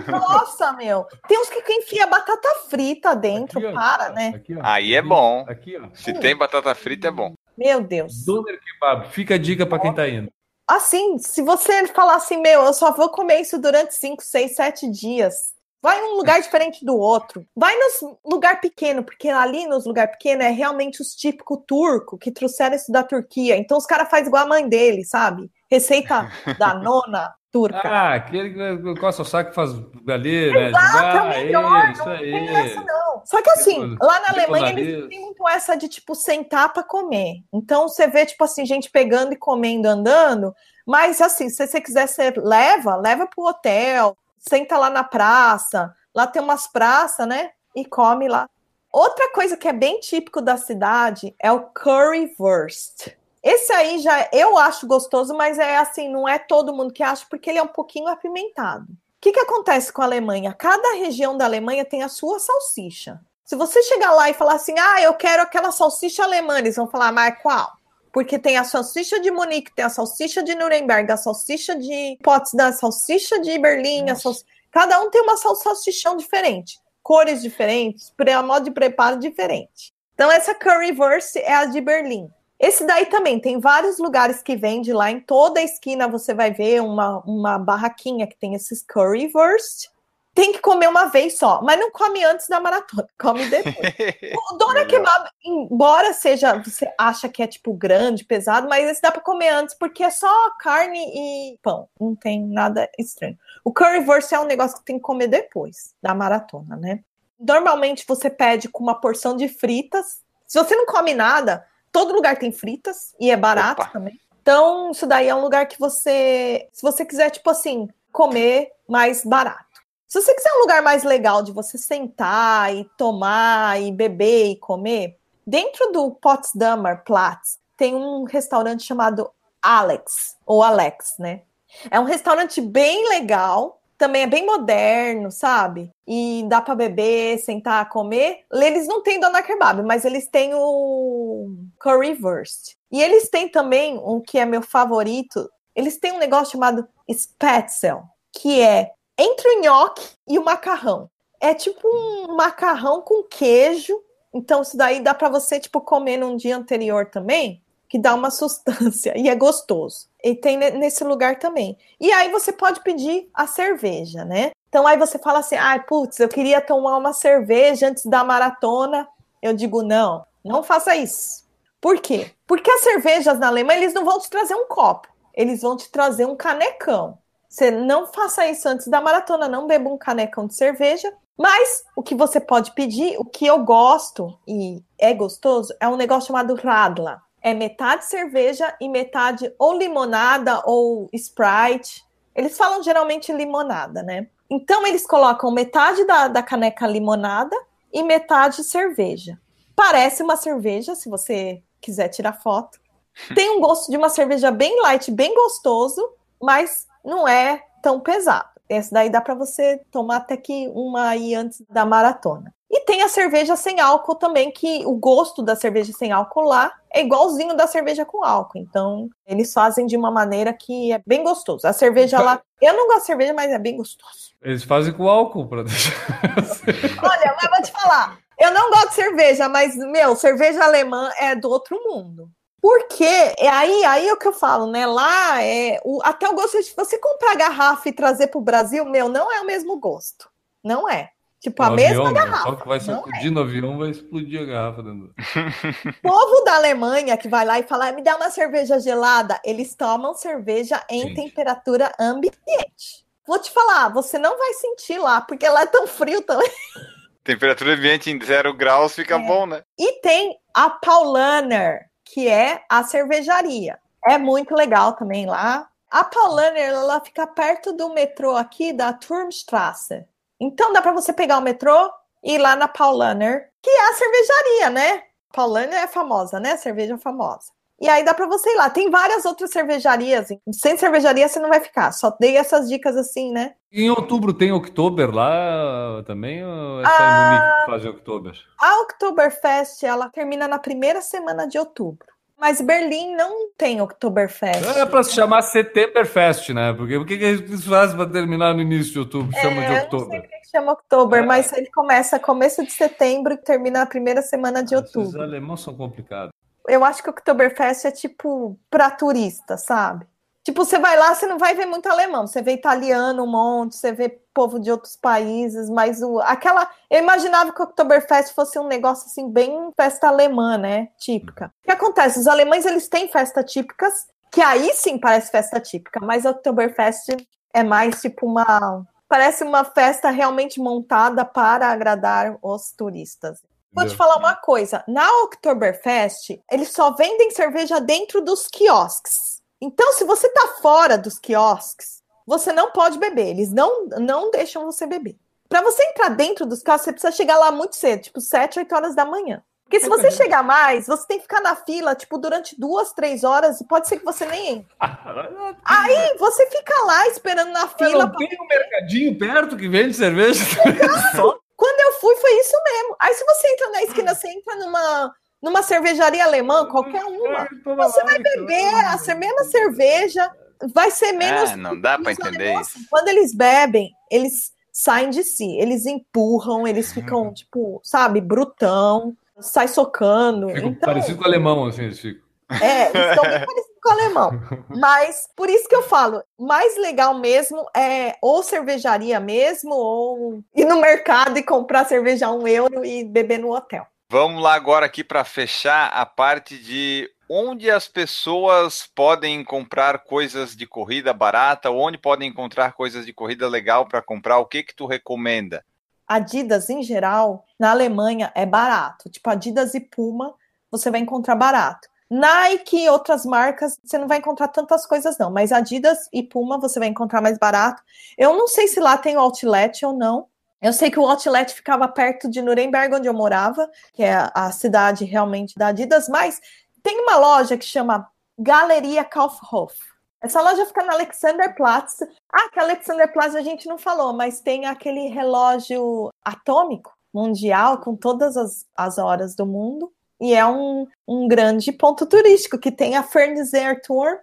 Nossa, meu. Tem uns que enfia batata frita dentro, Aqui, ó. para, né? Aqui, ó. Aí é bom. Aqui, ó. Se tem batata frita, é bom. Meu Deus. Doner Kebab. Fica a dica pra quem tá indo. Assim, se você falar assim, meu, eu só vou comer isso durante 5, 6, 7 dias. Vai em um lugar diferente do outro. Vai nos lugar pequeno, porque ali nos lugar pequeno é realmente os típicos turco que trouxeram isso da Turquia. Então os caras fazem igual a mãe dele, sabe? Receita da nona turca. Ah, aquele que coça o saco e faz ali, né? Exato, é o Ah, melhor, isso não aí. tem essa não. Só que assim, Tipo, lá na tipo Alemanha nariz. eles têm muito essa de tipo sentar para comer. Então você vê tipo assim gente pegando e comendo andando, mas assim, se você quiser você leva, leva pro hotel, senta lá na praça. Lá tem umas praças, né? E come lá. Outra coisa que é bem típico da cidade é o currywurst. Esse aí já eu acho gostoso, mas é assim, não é todo mundo que acha, porque ele é um pouquinho apimentado. O que, que acontece com a Alemanha? Cada região da Alemanha tem a sua salsicha. Se você chegar lá e falar assim, ah, eu quero aquela salsicha alemã, eles vão falar, mas qual? Porque tem a salsicha de Munique, tem a salsicha de Nuremberg, a salsicha de Potsdam, a salsicha de Berlim, salsicha... cada um tem uma sal- salsichão diferente, cores diferentes, modo de preparo diferente. Então essa currywurst é a de Berlim. Esse daí também tem vários lugares que vende lá, em toda a esquina você vai ver uma, uma barraquinha que tem esses currywurst. Tem que comer uma vez só, mas não come antes da maratona, come depois. O Dona Kebab, embora seja, você acha que é tipo grande, pesado, mas esse dá pra comer antes porque é só carne e pão, não tem nada estranho. O currywurst é um negócio que tem que comer depois da maratona, né? Normalmente você pede com uma porção de fritas. Se você não come nada, todo lugar tem fritas e é barato Opa. também. Então, isso daí é um lugar que você, se você quiser tipo assim, comer mais barato. Se você quiser um lugar mais legal de você sentar e tomar e beber e comer, dentro do Potsdamer Platz tem um restaurante chamado Alex, ou Alex, né? É um restaurante bem legal, também é bem moderno, sabe? E dá para beber, sentar, comer. Eles não têm Dona Kebab, mas eles têm o Currywurst. E eles têm também um que é meu favorito. Eles têm um negócio chamado Spätzle, que é entre o nhoque e o macarrão. É tipo um macarrão com queijo. Então, isso daí dá para você, tipo, comer num dia anterior também, que dá uma sustância e é gostoso. E tem ne- nesse lugar também. E aí você pode pedir a cerveja, né? Então aí você fala assim: ai, putz, eu queria tomar uma cerveja antes da maratona. Eu digo, não, não faça isso. Por quê? Porque as cervejas na Alemanha, eles não vão te trazer um copo, eles vão te trazer um canecão. Você não faça isso antes da maratona, não beba um canecão de cerveja. Mas o que você pode pedir, o que eu gosto e é gostoso, é um negócio chamado Radler. É metade cerveja e metade ou limonada ou Sprite. Eles falam geralmente limonada, né? Então eles colocam metade da, da caneca limonada e metade cerveja. Parece uma cerveja, se você quiser tirar foto. Tem um gosto de uma cerveja bem light, bem gostoso, mas não é tão pesado. Esse daí dá para você tomar até que uma aí antes da maratona. E tem a cerveja sem álcool também, que o gosto da cerveja sem álcool lá é igualzinho da cerveja com álcool. Então, eles fazem de uma maneira que é bem gostoso. A cerveja lá, eu não gosto de cerveja, mas é bem gostoso. Eles fazem com álcool pra deixar. Olha, mas vou te falar, eu não gosto de cerveja, mas, meu, cerveja alemã é do outro mundo. Porque é aí, aí é o que eu falo, né? Lá é o, até o gosto de você comprar garrafa e trazer para o Brasil, meu, não é o mesmo gosto. Não é. Tipo, a No mesma avião, né? garrafa. Só que vai não é. sacudir no avião, vai explodir a garrafa dentro. O povo da Alemanha que vai lá e fala, "Ah, me dá uma cerveja gelada, eles tomam cerveja em Gente. temperatura ambiente. Vou te falar, você não vai sentir lá, porque lá é tão frio também. Temperatura ambiente em zero graus fica bom, né? E tem a Paulaner, que é a cervejaria. É muito legal também lá. A Paulaner, ela fica perto do metrô aqui da Turmstrasse. Então dá para você pegar o metrô e ir lá na Paulaner, que é a cervejaria, né? Paulaner é famosa, né? Cerveja famosa. E aí dá para você ir lá. Tem várias outras cervejarias. Sem cervejaria você não vai ficar. Só dei essas dicas assim, né? Em outubro tem Oktober lá também? Ou é só em Munique que fazem Oktober? A Oktoberfest, ela termina na primeira semana de outubro. Mas Berlim não tem Oktoberfest. É para se chamar Settemberfest, né? Porque o que, que eles fazem para terminar no início de outubro? Chama de É, eu não sei chama Oktober, É. mas ele começa começo de setembro e termina na primeira semana de outubro. alemãos são complicados. Eu acho que o Oktoberfest é tipo pra turista, sabe? Tipo, você vai lá, você não vai ver muito alemão, você vê italiano um monte, você vê povo de outros países, mas o aquela, eu imaginava que o Oktoberfest fosse um negócio assim bem festa alemã, né, típica. O que acontece? Os alemães eles têm festas típicas, que aí sim parece festa típica, mas o Oktoberfest é mais tipo uma parece uma festa realmente montada para agradar os turistas. Vou te falar uma coisa. Na Oktoberfest, eles só vendem cerveja dentro dos quiosques. Então, se você tá fora dos quiosques, você não pode beber. Eles não, não deixam você beber. Para você entrar dentro dos quiosques, você precisa chegar lá muito cedo, tipo 7, 8 horas da manhã. Porque se você chegar mais, você tem que ficar na fila, tipo, durante duas, três horas, e pode ser que você nem entre. Aí você fica lá esperando na fila. Não tem um mercadinho perto que vende cerveja? Quando eu fui, foi isso mesmo. Aí se você entra na esquina, você entra numa, numa cervejaria alemã, qualquer uma, você vai beber a mesma cerveja, vai ser menos. Ah, não dá para entender isso. Quando eles bebem, eles saem de si, eles empurram, eles Uhum. ficam, tipo, sabe, brutão, sai socando. Fico Então, parecido com o alemão, assim, eles ficam. é, eles estão bem parecidos com o alemão. Mas por isso que eu falo, mais legal mesmo é ou cervejaria mesmo, ou ir no mercado e comprar cerveja a um euro e beber no hotel. Vamos lá agora aqui para fechar a parte de onde as pessoas podem comprar coisas de corrida barata, onde podem encontrar coisas de corrida legal para comprar, o que que tu recomenda? Adidas, em geral, na Alemanha é barato. Tipo, Adidas e Puma, você vai encontrar barato. Nike e outras marcas, você não vai encontrar tantas coisas, não. Mas Adidas e Puma você vai encontrar mais barato. Eu não sei se lá tem outlet ou não. Eu sei que o outlet ficava perto de Nuremberg, onde eu morava, que é a cidade realmente da Adidas, mas tem uma loja que chama Galeria Kaufhof. Essa loja fica na Alexanderplatz. Ah, que Alexanderplatz a gente não falou, mas tem aquele relógio atômico mundial com todas as, as horas do mundo. E é um, um grande ponto turístico que tem a Fernsehturm,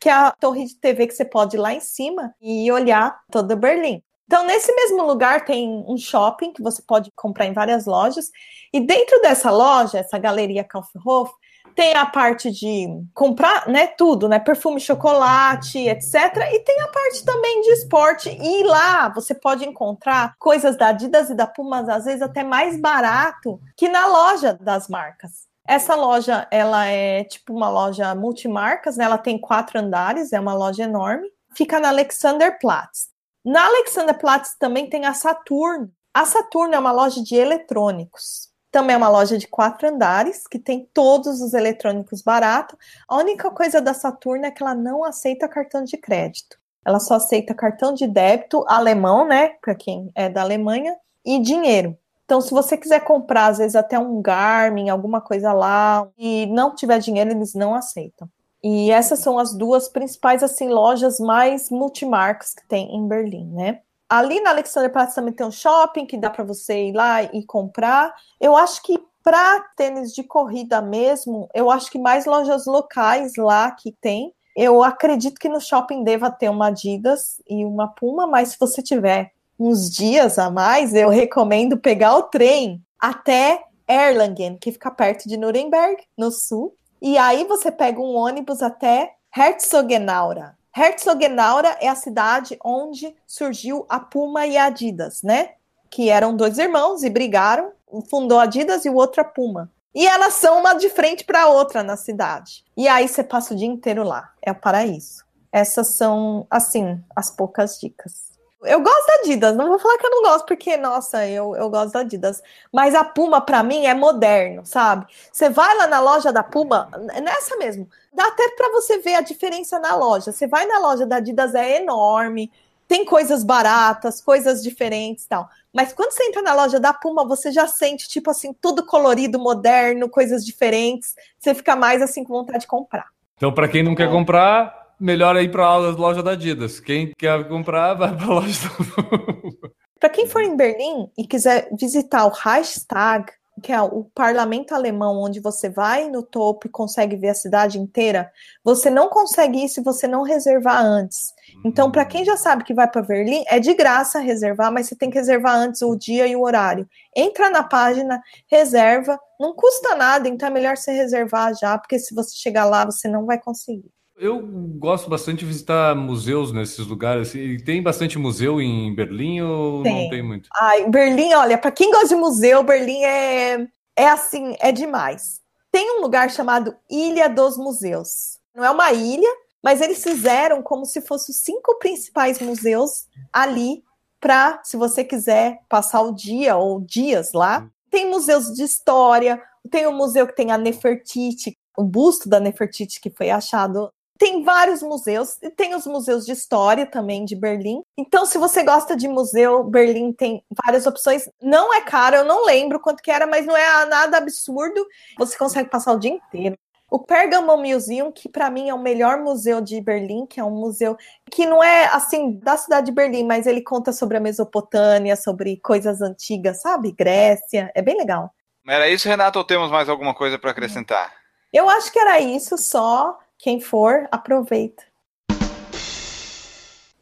que é a torre de TV que você pode ir lá em cima e olhar toda Berlim. Então, nesse mesmo lugar tem um shopping que você pode comprar em várias lojas. E dentro dessa loja, essa galeria Kaufhof, tem a parte de comprar, né, tudo, né, perfume, chocolate, etc. E tem a parte também de esporte. E lá você pode encontrar coisas da Adidas e da Puma, às vezes até mais barato que na loja das marcas. Essa loja, ela é tipo uma loja multimarcas, né? Ela tem quatro andares, é uma loja enorme. Fica na Alexanderplatz. Na Alexanderplatz também tem a Saturn. A Saturn é uma loja de eletrônicos. Também é uma loja de quatro andares, que tem todos os eletrônicos baratos. A única coisa da Saturn é que ela não aceita cartão de crédito. Ela só aceita cartão de débito alemão, né? Para quem é da Alemanha, e dinheiro. Então, se você quiser comprar, às vezes, até um Garmin, alguma coisa lá, e não tiver dinheiro, eles não aceitam. E essas são as duas principais, assim, lojas mais multimarcas que tem em Berlim, né? Ali na Alexanderplatz também tem um shopping que dá para você ir lá e comprar. Eu acho que para tênis de corrida mesmo, eu acho que mais lojas locais lá que tem. Eu acredito que no shopping deva ter uma Adidas e uma Puma, mas se você tiver uns dias a mais, eu recomendo pegar o trem até Erlangen, que fica perto de Nuremberg, no sul. E aí você pega um ônibus até Herzogenaura. Herzogenaura é a cidade onde surgiu a Puma e a Adidas, né? Que eram dois irmãos e brigaram, um fundou a Adidas e o outro a Puma. E elas são uma de frente para a outra na cidade. E aí você passa o dia inteiro lá. É o paraíso. Essas são, assim, as poucas dicas. Eu gosto da Adidas, não vou falar que eu não gosto, porque, nossa, eu, eu gosto da Adidas. Mas a Puma, para mim, é moderno, sabe? Você vai lá na loja da Puma, nessa mesmo, dá até para você ver a diferença na loja. Você vai na loja da Adidas, é enorme, tem coisas baratas, coisas diferentes tal. Mas quando você entra na loja da Puma, você já sente, tipo assim, tudo colorido, moderno, coisas diferentes. Você fica mais assim com vontade de comprar. Então, para quem não quer comprar, melhor ir para a loja da Adidas. Quem quer comprar, vai para a loja da. Para quem for em Berlim e quiser visitar o Reichstag, que é o parlamento alemão, onde você vai no topo e consegue ver a cidade inteira, você não consegue isso se você não reservar antes. Então, para quem já sabe que vai para Berlim, é de graça reservar, mas você tem que reservar antes o dia e o horário. Entra na página, reserva, não custa nada, então é melhor você reservar já, porque se você chegar lá, você não vai conseguir. Eu gosto bastante de visitar museus nesses lugares. E tem bastante museu em Berlim ou tem. não tem muito? Ai, Berlim, olha, para quem gosta de museu, Berlim é, é assim, é demais. Tem um lugar chamado Ilha dos Museus. Não é uma ilha, mas eles fizeram como se fossem os cinco principais museus ali para, se você quiser passar o dia ou dias lá. Tem museus de história, tem um museu que tem a Nefertiti, o busto da Nefertiti que foi achado tem vários museus, e tem os museus de história também de Berlim. Então, se você gosta de museu, Berlim tem várias opções. Não é caro, eu não lembro quanto que era, mas não é nada absurdo. Você consegue passar o dia inteiro. O Pergamon Museum, que para mim é o melhor museu de Berlim, que é um museu que não é assim da cidade de Berlim, mas ele conta sobre a Mesopotâmia, sobre coisas antigas, sabe? Grécia, é bem legal. Era isso, Renato, ou temos mais alguma coisa para acrescentar? Eu acho que era isso só. Quem for, aproveita.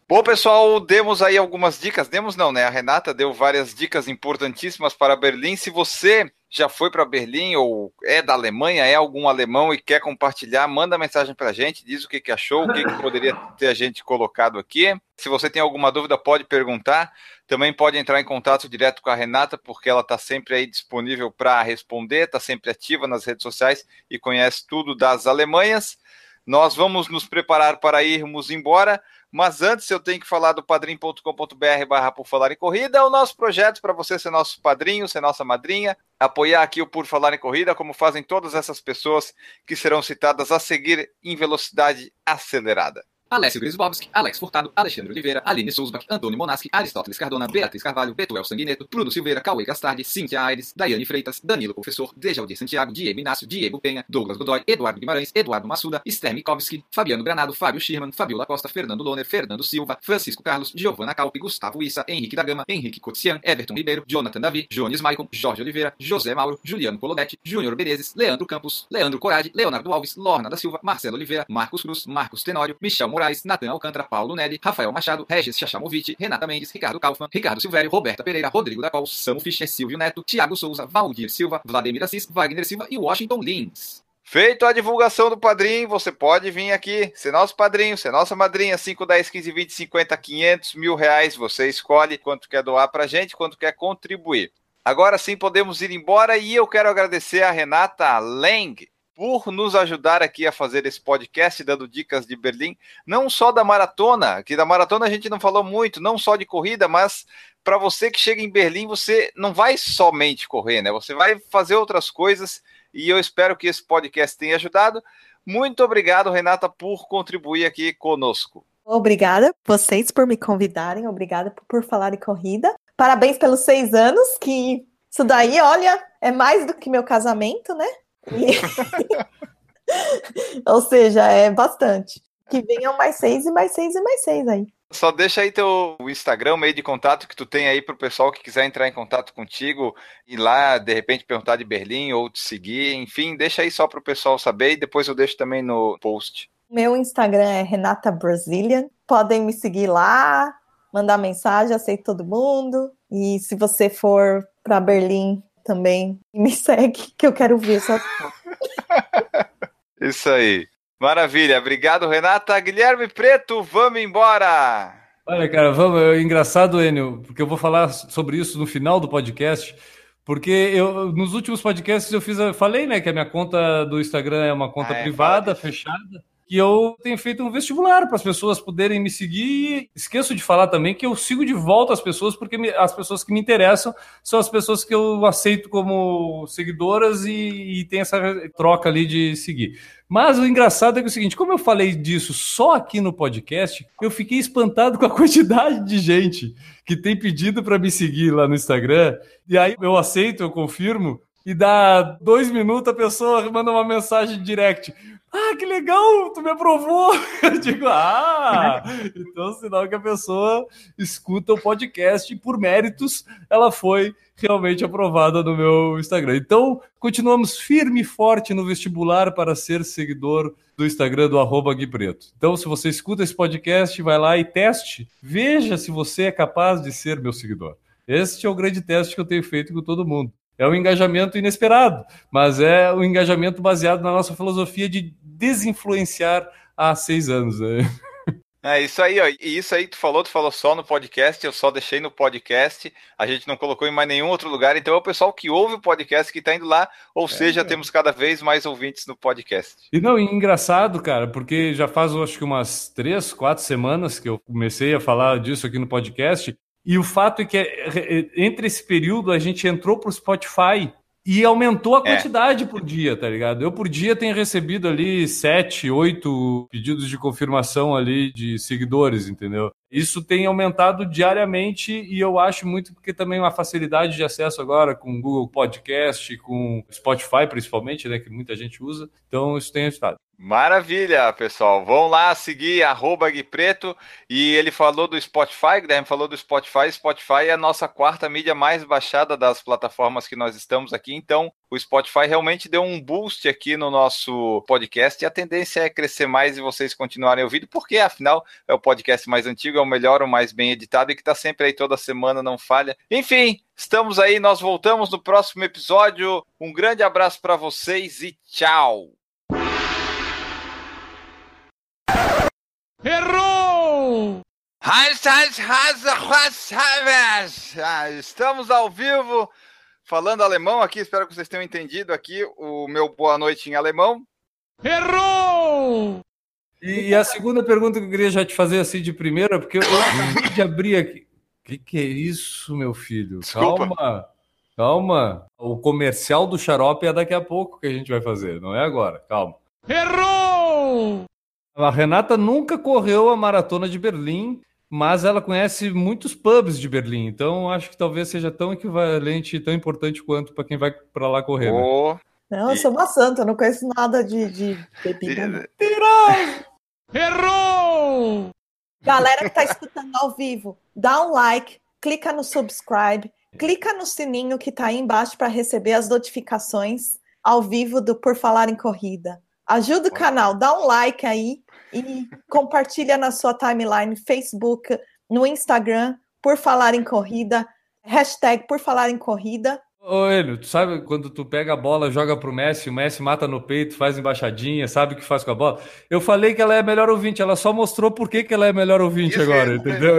Bom, pessoal, demos aí algumas dicas. Demos não, né? A Renata deu várias dicas importantíssimas para Berlim. Se você já foi para Berlim ou é da Alemanha, é algum alemão e quer compartilhar, manda mensagem para a gente, diz o que, que achou, o que, que poderia ter a gente colocado aqui. Se você tem alguma dúvida, pode perguntar. Também pode entrar em contato direto com a Renata, porque ela está sempre aí disponível para responder, está sempre ativa nas redes sociais e conhece tudo das Alemanhas. Nós vamos nos preparar para irmos embora, mas antes eu tenho que falar do padrim.com.br barra por falar em corrida, é o nosso projeto para você ser nosso padrinho, ser nossa madrinha, apoiar aqui o Por Falar em Corrida, como fazem todas essas pessoas que serão citadas a seguir em velocidade acelerada. Alessio Grisbowski, Alex Furtado, Alexandre Oliveira, Aline Sousbach, Antônio Monaschi, Aristóteles Cardona, Beatriz Carvalho, Betuel Sanguineto, Bruno Silveira, Cauê Gastardi, Cíntia Aires, Daiane Freitas, Danilo Professor, Dejaldir Santiago, Diego Inácio, Diego Penha, Douglas Godoy, Eduardo Guimarães, Eduardo Massuda, Esther Mikovski, Fabiano Granado, Fábio Schirman, Fabiola Costa, Fernando Loner, Fernando Silva, Francisco Carlos, Giovana Calpe, Gustavo Issa, Henrique da Gama, Henrique Cotian, Everton Ribeiro, Jonathan Davi, Jones Maicon, Jorge Oliveira, José Mauro, Juliano Colodetti, Júnior Berezes, Leandro Campos, Leandro Corade, Leonardo Alves, Lorna da Silva, Marcelo Oliveira, Marcos Cruz, Marcos Tenório, Michel Moraes, Natan Alcântara, Paulo Nelly, Rafael Machado, Regis Chachamovic, Renata Mendes, Ricardo Kaufmann, Ricardo Silvério, Roberta Pereira, Rodrigo da Col, Samu Fischer, Silvio Neto, Thiago Souza, Valdir Silva, Vladimir Assis, Wagner Silva e Washington Lins. Feito a divulgação do padrinho, você pode vir aqui, ser nosso padrinho, ser nossa madrinha, 5, 10, 15, 20, 50, 500, mil reais, você escolhe quanto quer doar pra gente, quanto quer contribuir. Agora sim podemos ir embora e eu quero agradecer a Renata Leng, por nos ajudar aqui a fazer esse podcast, dando dicas de Berlim, não só da maratona, que da maratona a gente não falou muito, não só de corrida, mas para você que chega em Berlim, você não vai somente correr, né? Você vai fazer outras coisas e eu espero que esse podcast tenha ajudado. Muito obrigado, Renata, por contribuir aqui conosco. Obrigada vocês por me convidarem, obrigada por falar de corrida. Parabéns pelos seis anos, que isso daí, olha, é mais do que meu casamento, né? Ou seja, é bastante. Que venham mais seis e mais seis e mais seis aí. Só deixa aí teu Instagram, meio de contato que tu tem aí para o pessoal que quiser entrar em contato contigo, ir lá, de repente, perguntar de Berlim ou te seguir. Enfim, deixa aí só para o pessoal saber e depois eu deixo também no post. Meu Instagram é Renata Brazilian. Podem me seguir lá, mandar mensagem, aceito todo mundo. E se você for para Berlim também. Me segue, que eu quero ver essa Isso aí. Maravilha. Obrigado, Renata. Guilherme Preto, vamos embora. Olha, cara, vamos. É engraçado, Enio, porque eu vou falar sobre isso no final do podcast. Porque eu, nos últimos podcasts eu fiz, falei, né, que a minha conta do Instagram é uma conta ah, é, privada, fechada que eu tenho feito um vestibular para as pessoas poderem me seguir. Esqueço de falar também que eu sigo de volta as pessoas, porque me, as pessoas que me interessam são as pessoas que eu aceito como seguidoras e, e tem essa troca ali de seguir. Mas o engraçado é que é o seguinte, como eu falei disso só aqui no podcast, eu fiquei espantado com a quantidade de gente que tem pedido para me seguir lá no Instagram. E aí eu aceito, eu confirmo, e dá dois minutos a pessoa manda uma mensagem direct. Ah, que legal, tu me aprovou. Eu digo, ah, então sinal que a pessoa escuta o podcast e por méritos ela foi realmente aprovada no meu Instagram. Então, continuamos firme e forte no vestibular para ser seguidor do Instagram do arroba Gui Preto. Então, se você escuta esse podcast, vai lá e teste, veja se você é capaz de ser meu seguidor. Este é o grande teste que eu tenho feito com todo mundo. É um engajamento inesperado, mas é um engajamento baseado na nossa filosofia de desinfluenciar há seis anos. Né? É isso aí, ó. E isso aí tu falou, tu falou só no podcast, eu só deixei no podcast, a gente não colocou em mais nenhum outro lugar, então é o pessoal que ouve o podcast que tá indo lá, ou é, seja, é. temos cada vez mais ouvintes no podcast. E não, e engraçado, cara, porque já faz acho que umas três, quatro semanas que eu comecei a falar disso aqui no podcast, e o fato é que é, é, entre esse período a gente entrou para o Spotify e aumentou a é. quantidade é. por dia, tá ligado? Eu por dia tenho recebido ali sete, oito pedidos de confirmação ali de seguidores, entendeu? Isso tem aumentado diariamente e eu acho muito porque também uma facilidade de acesso agora com Google Podcast, com Spotify principalmente, né, que muita gente usa. Então isso tem ajudado. Maravilha, pessoal. Vão lá seguir arroba Gui Preto. E ele falou do Spotify, Guilherme falou do Spotify. Spotify é a nossa quarta mídia mais baixada das plataformas que nós estamos aqui. Então, o Spotify realmente deu um boost aqui no nosso podcast. E a tendência é crescer mais e vocês continuarem ouvindo, porque afinal é o podcast mais antigo, é o melhor, o mais bem editado e que está sempre aí toda semana, não falha. Enfim, estamos aí, nós voltamos no próximo episódio. Um grande abraço para vocês e tchau! Errou! Estamos ao vivo falando alemão aqui. Espero que vocês tenham entendido aqui o meu boa noite em alemão. Errou! E a segunda pergunta que eu queria já te fazer assim de primeira, porque eu acabei de abrir aqui. O que, que é isso, meu filho? Desculpa. Calma, calma. O comercial do xarope é daqui a pouco que a gente vai fazer, não é agora. Calma. Errou! A Renata nunca correu a maratona de Berlim, mas ela conhece muitos pubs de Berlim, então acho que talvez seja tão equivalente e tão importante quanto para quem vai para lá correr. Oh. Né? Não, eu sou uma santa, eu não conheço nada de, de bebida. Errou! Galera que tá escutando ao vivo, dá um like, clica no subscribe, clica no sininho que tá aí embaixo para receber as notificações ao vivo do Por Falar em Corrida. Ajuda o canal, dá um like aí e compartilha na sua timeline, Facebook, no Instagram, por falar em corrida, hashtag por falar em corrida. Ô, Enio, tu sabe quando tu pega a bola, joga pro Messi, o Messi mata no peito, faz embaixadinha, sabe o que faz com a bola? Eu falei que ela é melhor ouvinte, ela só mostrou por que, que ela é melhor ouvinte Isso agora, é, entendeu?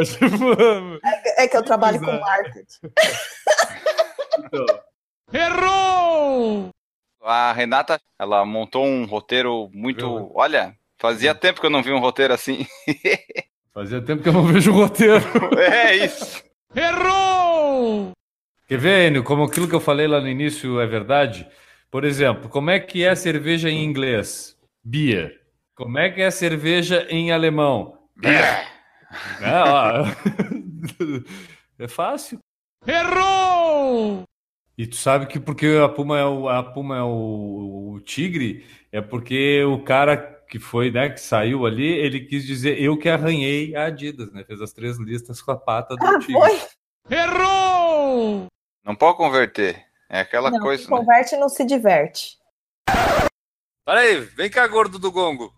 É, é, que eu trabalho com marketing. Então. Errou! A Renata, ela montou um roteiro muito. Olha, fazia tempo que eu não vi um roteiro assim. fazia tempo que eu não vejo um roteiro. é isso. Errou! Quer ver, Enio, como aquilo que eu falei lá no início é verdade? Por exemplo, como é que é cerveja em inglês? Beer. Como é que é cerveja em alemão? Beer. É, é fácil. Errou! E tu sabe que porque a Puma é o, a Puma é o, o tigre, é porque o cara que foi, né, que saiu ali, ele quis dizer eu que arranhei a Adidas, né? Fez as três listas com a pata do ah, tigre. Foi? Errou! Não pode converter. É aquela não, coisa. Né? Converte e não se diverte. Peraí, vem cá, gordo do gongo.